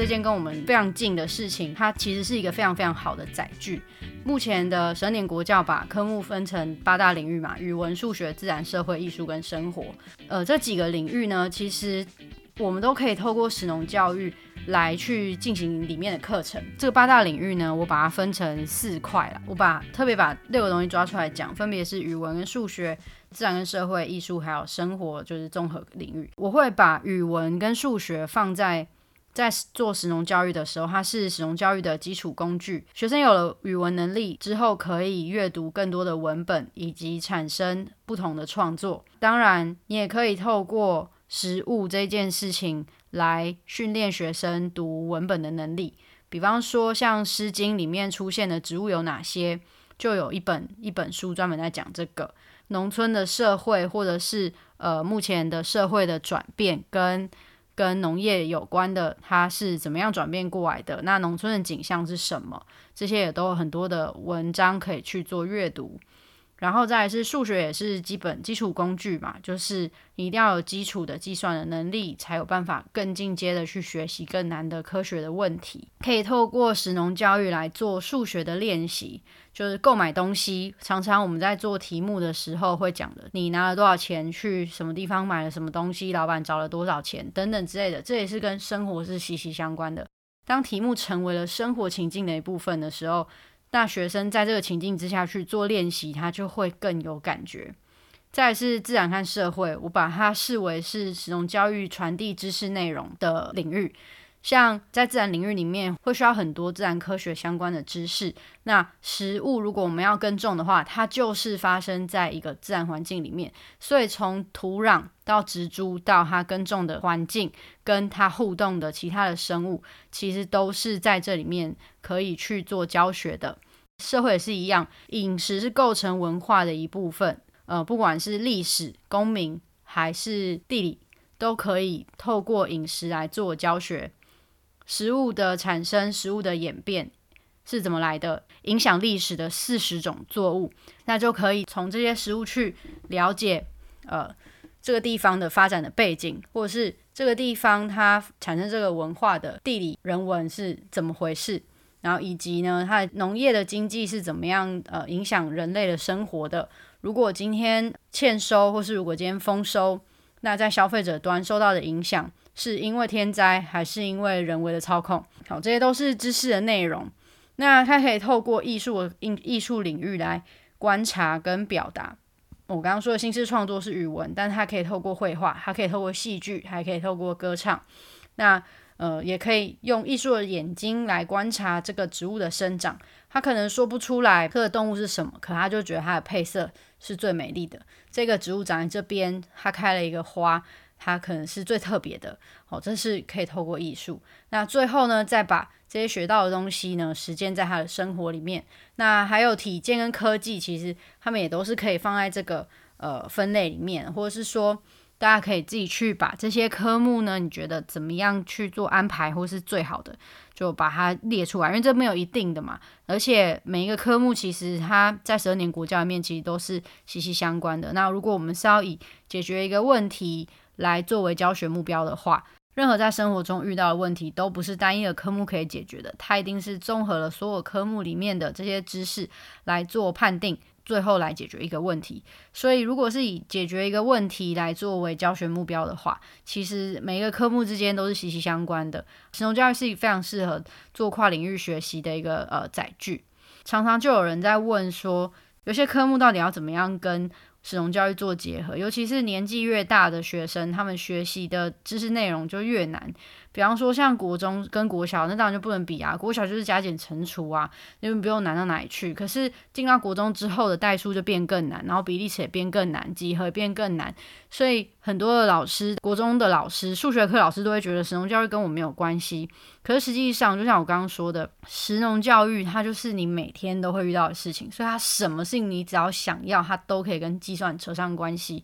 这件跟我们非常近的事情，它其实是一个非常非常好的载具。目前的十二年国教把科目分成八大领域嘛，语文、数学、自然、社会、艺术跟生活。呃，这几个领域呢，其实我们都可以透过实农教育来去进行里面的课程。这个八大领域呢，我把它分成四块了。我把特别把六个东西抓出来讲，分别是语文跟数学、自然跟社会、艺术还有生活，就是综合领域。我会把语文跟数学放在。在做实农教育的时候，它是实农教育的基础工具。学生有了语文能力之后，可以阅读更多的文本，以及产生不同的创作。当然，你也可以透过实物这件事情来训练学生读文本的能力。比方说，像《诗经》里面出现的植物有哪些，就有一本一本书专门在讲这个农村的社会，或者是呃目前的社会的转变跟。跟农业有关的，它是怎么样转变过来的？那农村的景象是什么？这些也都有很多的文章可以去做阅读。然后再来是数学，也是基本基础工具嘛，就是你一定要有基础的计算的能力，才有办法更进阶的去学习更难的科学的问题。可以透过实农教育来做数学的练习。就是购买东西，常常我们在做题目的时候会讲的，你拿了多少钱去什么地方买了什么东西，老板找了多少钱等等之类的，这也是跟生活是息息相关的。当题目成为了生活情境的一部分的时候，那学生在这个情境之下去做练习，他就会更有感觉。再是自然和社会，我把它视为是使用教育传递知识内容的领域。像在自然领域里面，会需要很多自然科学相关的知识。那食物如果我们要耕种的话，它就是发生在一个自然环境里面。所以从土壤到植株到它耕种的环境，跟它互动的其他的生物，其实都是在这里面可以去做教学的。社会也是一样，饮食是构成文化的一部分。呃，不管是历史、公民还是地理，都可以透过饮食来做教学。食物的产生、食物的演变是怎么来的？影响历史的四十种作物，那就可以从这些食物去了解，呃，这个地方的发展的背景，或者是这个地方它产生这个文化的地理人文是怎么回事，然后以及呢，它的农业的经济是怎么样呃影响人类的生活的。如果今天欠收，或是如果今天丰收，那在消费者端受到的影响。是因为天灾还是因为人为的操控？好，这些都是知识的内容。那它可以透过艺术的艺艺术领域来观察跟表达。我刚刚说的新式创作是语文，但它可以透过绘画，它可以透过戏剧，还可以透过歌唱。那呃，也可以用艺术的眼睛来观察这个植物的生长。它可能说不出来这个动物是什么，可他就觉得它的配色是最美丽的。这个植物长在这边，它开了一个花。它可能是最特别的，哦，这是可以透过艺术。那最后呢，再把这些学到的东西呢，实践在他的生活里面。那还有体健跟科技，其实他们也都是可以放在这个呃分类里面，或者是说，大家可以自己去把这些科目呢，你觉得怎么样去做安排，或是最好的，就把它列出来，因为这没有一定的嘛。而且每一个科目其实它在十二年国教里面其实都是息息相关的。那如果我们是要以解决一个问题，来作为教学目标的话，任何在生活中遇到的问题都不是单一的科目可以解决的，它一定是综合了所有科目里面的这些知识来做判定，最后来解决一个问题。所以，如果是以解决一个问题来作为教学目标的话，其实每一个科目之间都是息息相关的。实用教育是非常适合做跨领域学习的一个呃载具。常常就有人在问说，有些科目到底要怎么样跟？使用教育做结合，尤其是年纪越大的学生，他们学习的知识内容就越难。比方说，像国中跟国小，那当然就不能比啊。国小就是加减乘除啊，因为不用难到哪里去。可是进到国中之后的代数就变更难，然后比例尺也变更难，几何变更难。所以很多的老师，国中的老师，数学课老师都会觉得，实农教育跟我没有关系。可是实际上，就像我刚刚说的，实农教育它就是你每天都会遇到的事情，所以它什么事情你只要想要，它都可以跟计算扯上关系。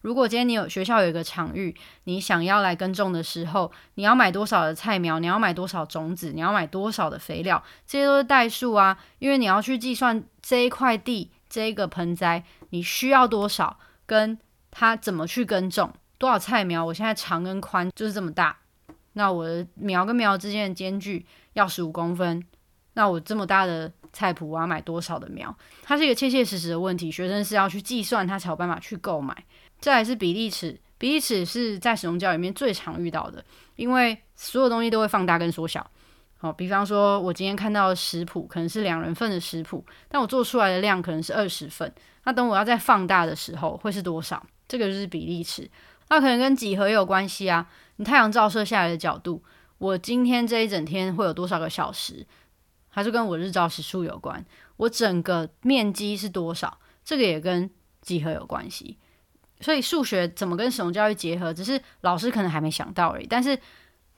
如果今天你有学校有一个场域，你想要来耕种的时候，你要买多少的菜苗？你要买多少种子？你要买多少的肥料？这些都是代数啊，因为你要去计算这一块地、这一个盆栽你需要多少，跟它怎么去耕种，多少菜苗，我现在长跟宽就是这么大，那我的苗跟苗之间的间距要十五公分，那我这么大的菜谱我要买多少的苗？它是一个切切实实的问题，学生是要去计算，他才有办法去购买。再来是比例尺，比例尺是在使用教里面最常遇到的，因为所有东西都会放大跟缩小。好，比方说，我今天看到的食谱可能是两人份的食谱，但我做出来的量可能是二十份。那等我要再放大的时候，会是多少？这个就是比例尺。那可能跟几何也有关系啊。你太阳照射下来的角度，我今天这一整天会有多少个小时？还是跟我日照时数有关？我整个面积是多少？这个也跟几何有关系。所以数学怎么跟使用教育结合，只是老师可能还没想到而已。但是。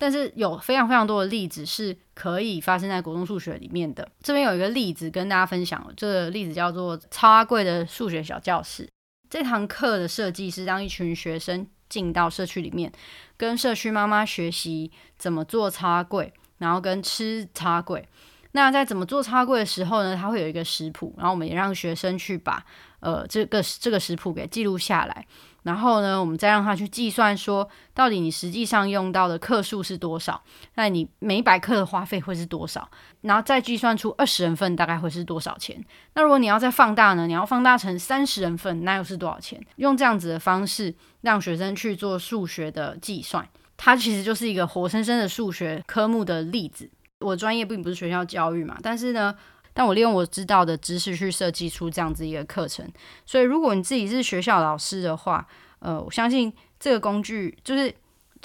但是有非常非常多的例子是可以发生在国中数学里面的。这边有一个例子跟大家分享，这个例子叫做“超阿贵的数学小教室”。这堂课的设计是让一群学生进到社区里面，跟社区妈妈学习怎么做插柜，然后跟吃插柜。那在怎么做插柜的时候呢，它会有一个食谱，然后我们也让学生去把呃这个这个食谱给记录下来。然后呢，我们再让他去计算，说到底你实际上用到的克数是多少？那你每百克的花费会是多少？然后再计算出二十人份大概会是多少钱？那如果你要再放大呢？你要放大成三十人份，那又是多少钱？用这样子的方式让学生去做数学的计算，它其实就是一个活生生的数学科目的例子。我专业并不是学校教育嘛，但是呢。但我利用我知道的知识去设计出这样子一个课程，所以如果你自己是学校老师的话，呃，我相信这个工具就是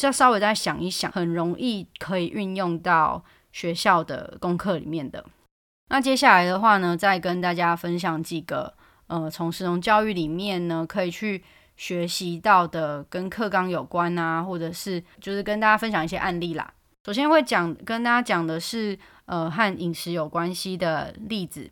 要稍微再想一想，很容易可以运用到学校的功课里面的。那接下来的话呢，再跟大家分享几个呃，从实用教育里面呢可以去学习到的跟课纲有关啊，或者是就是跟大家分享一些案例啦。首先会讲跟大家讲的是。呃，和饮食有关系的例子，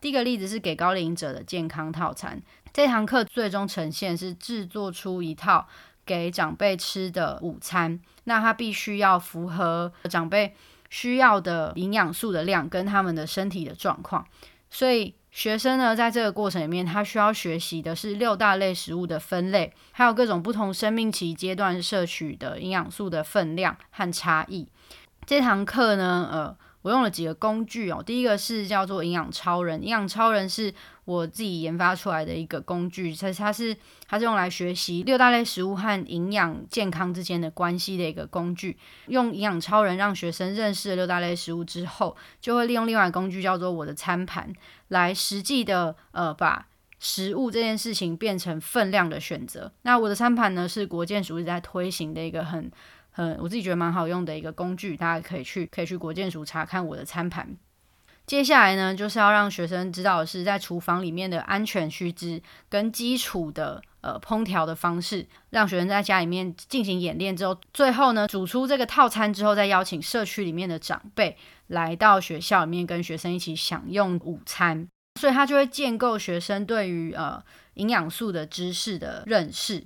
第一个例子是给高龄者的健康套餐。这堂课最终呈现是制作出一套给长辈吃的午餐，那它必须要符合长辈需要的营养素的量跟他们的身体的状况。所以学生呢，在这个过程里面，他需要学习的是六大类食物的分类，还有各种不同生命期阶段摄取的营养素的分量和差异。这堂课呢，呃。我用了几个工具哦，第一个是叫做营养超人，营养超人是我自己研发出来的一个工具，它它是它是用来学习六大类食物和营养健康之间的关系的一个工具。用营养超人让学生认识了六大类食物之后，就会利用另外工具叫做我的餐盘，来实际的呃把食物这件事情变成分量的选择。那我的餐盘呢，是国建署一直在推行的一个很。嗯，我自己觉得蛮好用的一个工具，大家可以去可以去国建署查看我的餐盘。接下来呢，就是要让学生知道的是在厨房里面的安全须知跟基础的呃烹调的方式，让学生在家里面进行演练之后，最后呢煮出这个套餐之后，再邀请社区里面的长辈来到学校里面跟学生一起享用午餐，所以他就会建构学生对于呃营养素的知识的认识，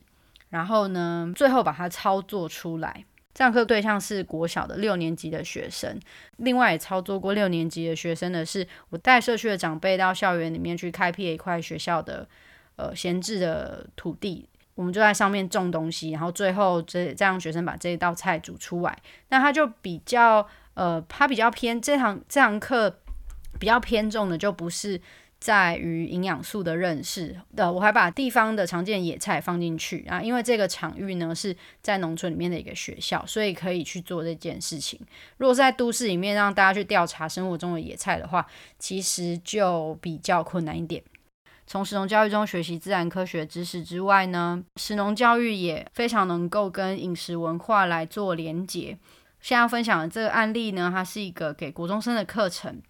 然后呢最后把它操作出来。上课对象是国小的六年级的学生，另外也操作过六年级的学生的是，我带社区的长辈到校园里面去开辟一块学校的呃闲置的土地，我们就在上面种东西，然后最后这这样学生把这一道菜煮出来，那他就比较呃，他比较偏这堂这堂课比较偏重的就不是。在于营养素的认识的，我还把地方的常见野菜放进去啊，因为这个场域呢是在农村里面的一个学校，所以可以去做这件事情。如果在都市里面让大家去调查生活中的野菜的话，其实就比较困难一点。从食农教育中学习自然科学知识之外呢，食农教育也非常能够跟饮食文化来做连结。现在分享的这个案例呢，它是一个给国中生的课程。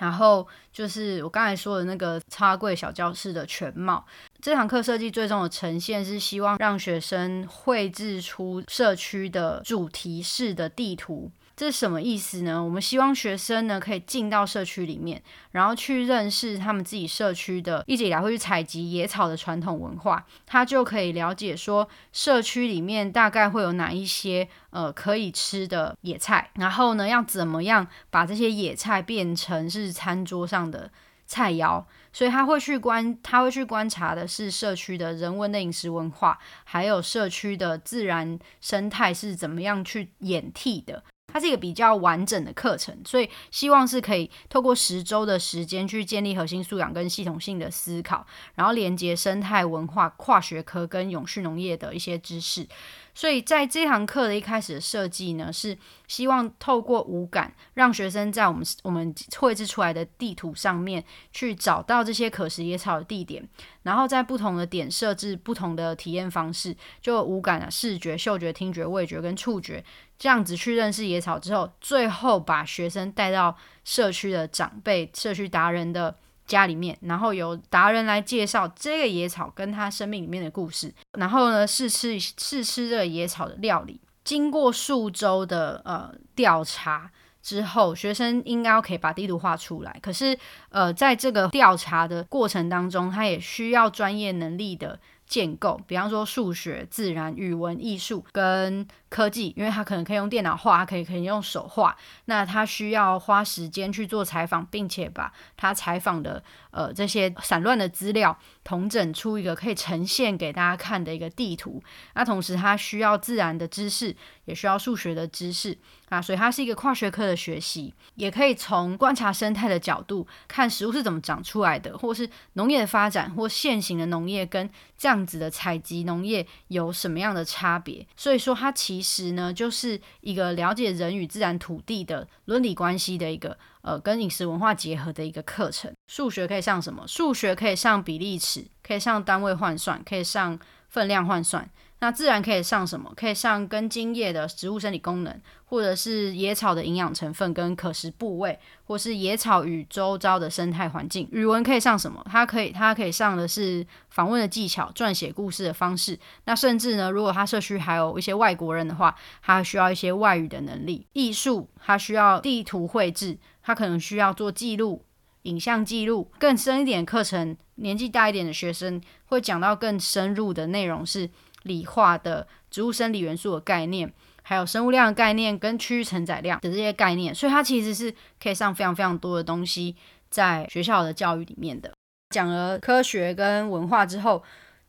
然后就是我刚才说的那个插柜小教室的全貌。这堂课设计最终的呈现是希望让学生绘制出社区的主题式的地图。这是什么意思呢？我们希望学生呢可以进到社区里面，然后去认识他们自己社区的一直以来会去采集野草的传统文化，他就可以了解说社区里面大概会有哪一些呃可以吃的野菜，然后呢要怎么样把这些野菜变成是餐桌上的。菜肴，所以他会去观，他会去观察的是社区的人文的饮食文化，还有社区的自然生态是怎么样去演替的。它是一个比较完整的课程，所以希望是可以透过十周的时间去建立核心素养跟系统性的思考，然后连接生态文化、跨学科跟永续农业的一些知识。所以在这堂课的一开始的设计呢，是希望透过五感，让学生在我们我们绘制出来的地图上面去找到这些可食野草的地点，然后在不同的点设置不同的体验方式，就五感啊，视觉、嗅觉、听觉、味觉跟触觉，这样子去认识野草之后，最后把学生带到社区的长辈、社区达人的。家里面，然后由达人来介绍这个野草跟他生命里面的故事，然后呢试吃试吃这个野草的料理。经过数周的呃调查之后，学生应该可以把地图画出来。可是呃在这个调查的过程当中，他也需要专业能力的。建构，比方说数学、自然、语文、艺术跟科技，因为他可能可以用电脑画，可以可以用手画，那他需要花时间去做采访，并且把他采访的呃这些散乱的资料统整出一个可以呈现给大家看的一个地图。那同时他需要自然的知识，也需要数学的知识。啊，所以它是一个跨学科的学习，也可以从观察生态的角度看食物是怎么长出来的，或是农业的发展，或现行的农业跟这样子的采集农业有什么样的差别。所以说，它其实呢，就是一个了解人与自然、土地的伦理关系的一个呃，跟饮食文化结合的一个课程。数学可以上什么？数学可以上比例尺，可以上单位换算，可以上分量换算。那自然可以上什么？可以上根茎叶的植物生理功能，或者是野草的营养成分跟可食部位，或是野草与周遭的生态环境。语文可以上什么？它可以，它可以上的是访问的技巧、撰写故事的方式。那甚至呢，如果它社区还有一些外国人的话，它需要一些外语的能力。艺术它需要地图绘制，它可能需要做记录、影像记录。更深一点课程，年纪大一点的学生会讲到更深入的内容是。理化的植物生理元素的概念，还有生物量的概念跟区域承载量的这些概念，所以它其实是可以上非常非常多的东西在学校的教育里面的。讲了科学跟文化之后，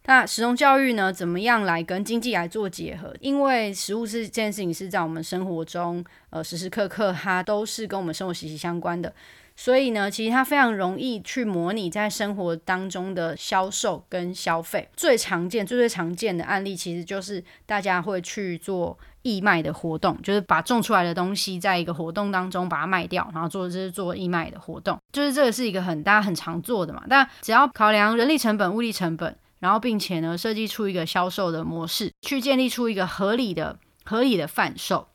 那实用教育呢，怎么样来跟经济来做结合？因为食物是这件事情是在我们生活中，呃，时时刻刻它都是跟我们生活息息相关的。所以呢，其实它非常容易去模拟在生活当中的销售跟消费。最常见、最最常见的案例，其实就是大家会去做义卖的活动，就是把种出来的东西在一个活动当中把它卖掉，然后做就是做义卖的活动。就是这个是一个很大家很常做的嘛。但只要考量人力成本、物力成本，然后并且呢设计出一个销售的模式，去建立出一个合理的、合理的贩售，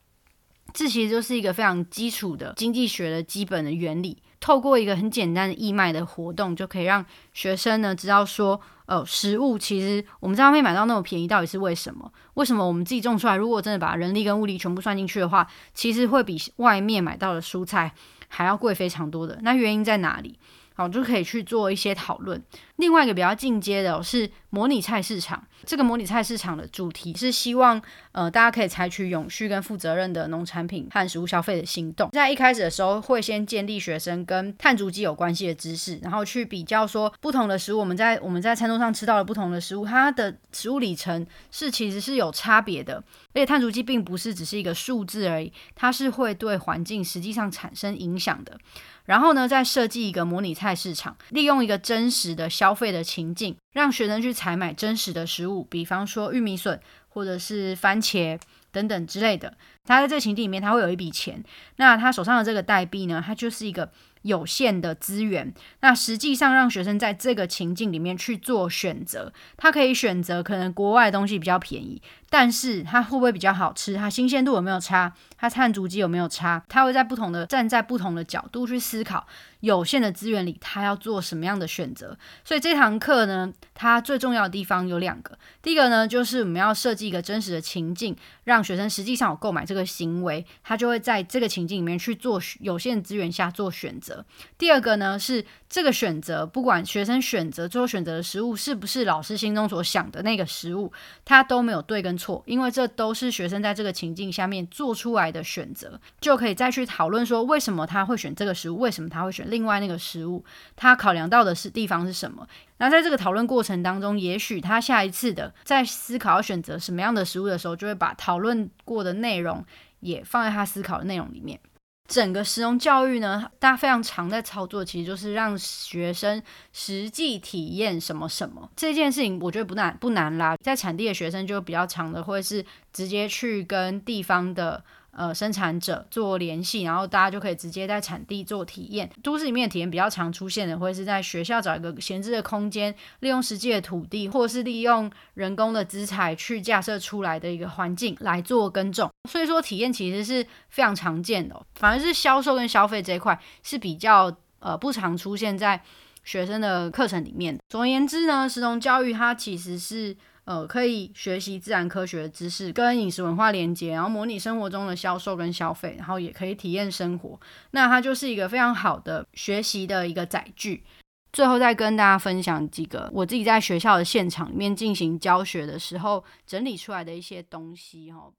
这其实就是一个非常基础的经济学的基本的原理。透过一个很简单的义卖的活动，就可以让学生呢知道说，呃，食物其实我们在外面买到那么便宜，到底是为什么？为什么我们自己种出来，如果真的把人力跟物力全部算进去的话，其实会比外面买到的蔬菜还要贵非常多的。那原因在哪里？好，就可以去做一些讨论。另外一个比较进阶的是模拟菜市场。这个模拟菜市场的主题是希望，呃，大家可以采取永续跟负责任的农产品和食物消费的行动。在一开始的时候，会先建立学生跟碳足迹有关系的知识，然后去比较说不同的食物，我们在我们在餐桌上吃到的不同的食物，它的食物里程是其实是有差别的。而且碳足迹并不是只是一个数字而已，它是会对环境实际上产生影响的。然后呢，再设计一个模拟菜市场，利用一个真实的消费的情境，让学生去采买真实的食物，比方说玉米笋或者是番茄等等之类的。他在这个情境里面，他会有一笔钱，那他手上的这个代币呢，它就是一个。有限的资源，那实际上让学生在这个情境里面去做选择，他可以选择可能国外的东西比较便宜，但是它会不会比较好吃？它新鲜度有没有差？它碳足迹有没有差？他会在不同的站在不同的角度去思考有限的资源里，他要做什么样的选择？所以这堂课呢，它最重要的地方有两个，第一个呢，就是我们要设计一个真实的情境，让学生实际上有购买这个行为，他就会在这个情境里面去做有限资源下做选择。第二个呢是这个选择，不管学生选择最后选择的食物是不是老师心中所想的那个食物，他都没有对跟错，因为这都是学生在这个情境下面做出来的选择，就可以再去讨论说为什么他会选这个食物，为什么他会选另外那个食物，他考量到的是地方是什么。那在这个讨论过程当中，也许他下一次的在思考要选择什么样的食物的时候，就会把讨论过的内容也放在他思考的内容里面。整个实用教育呢，大家非常常在操作，其实就是让学生实际体验什么什么这件事情，我觉得不难不难啦。在产地的学生就比较常的，会是直接去跟地方的。呃，生产者做联系，然后大家就可以直接在产地做体验。都市里面的体验比较常出现的，会是在学校找一个闲置的空间，利用实际的土地，或是利用人工的资材去架设出来的一个环境来做耕种。所以说，体验其实是非常常见的，反而是销售跟消费这一块是比较呃不常出现在学生的课程里面。总而言之呢，食农教育它其实是。呃，可以学习自然科学的知识，跟饮食文化连接，然后模拟生活中的销售跟消费，然后也可以体验生活。那它就是一个非常好的学习的一个载具。最后再跟大家分享几个我自己在学校的现场里面进行教学的时候整理出来的一些东西哈。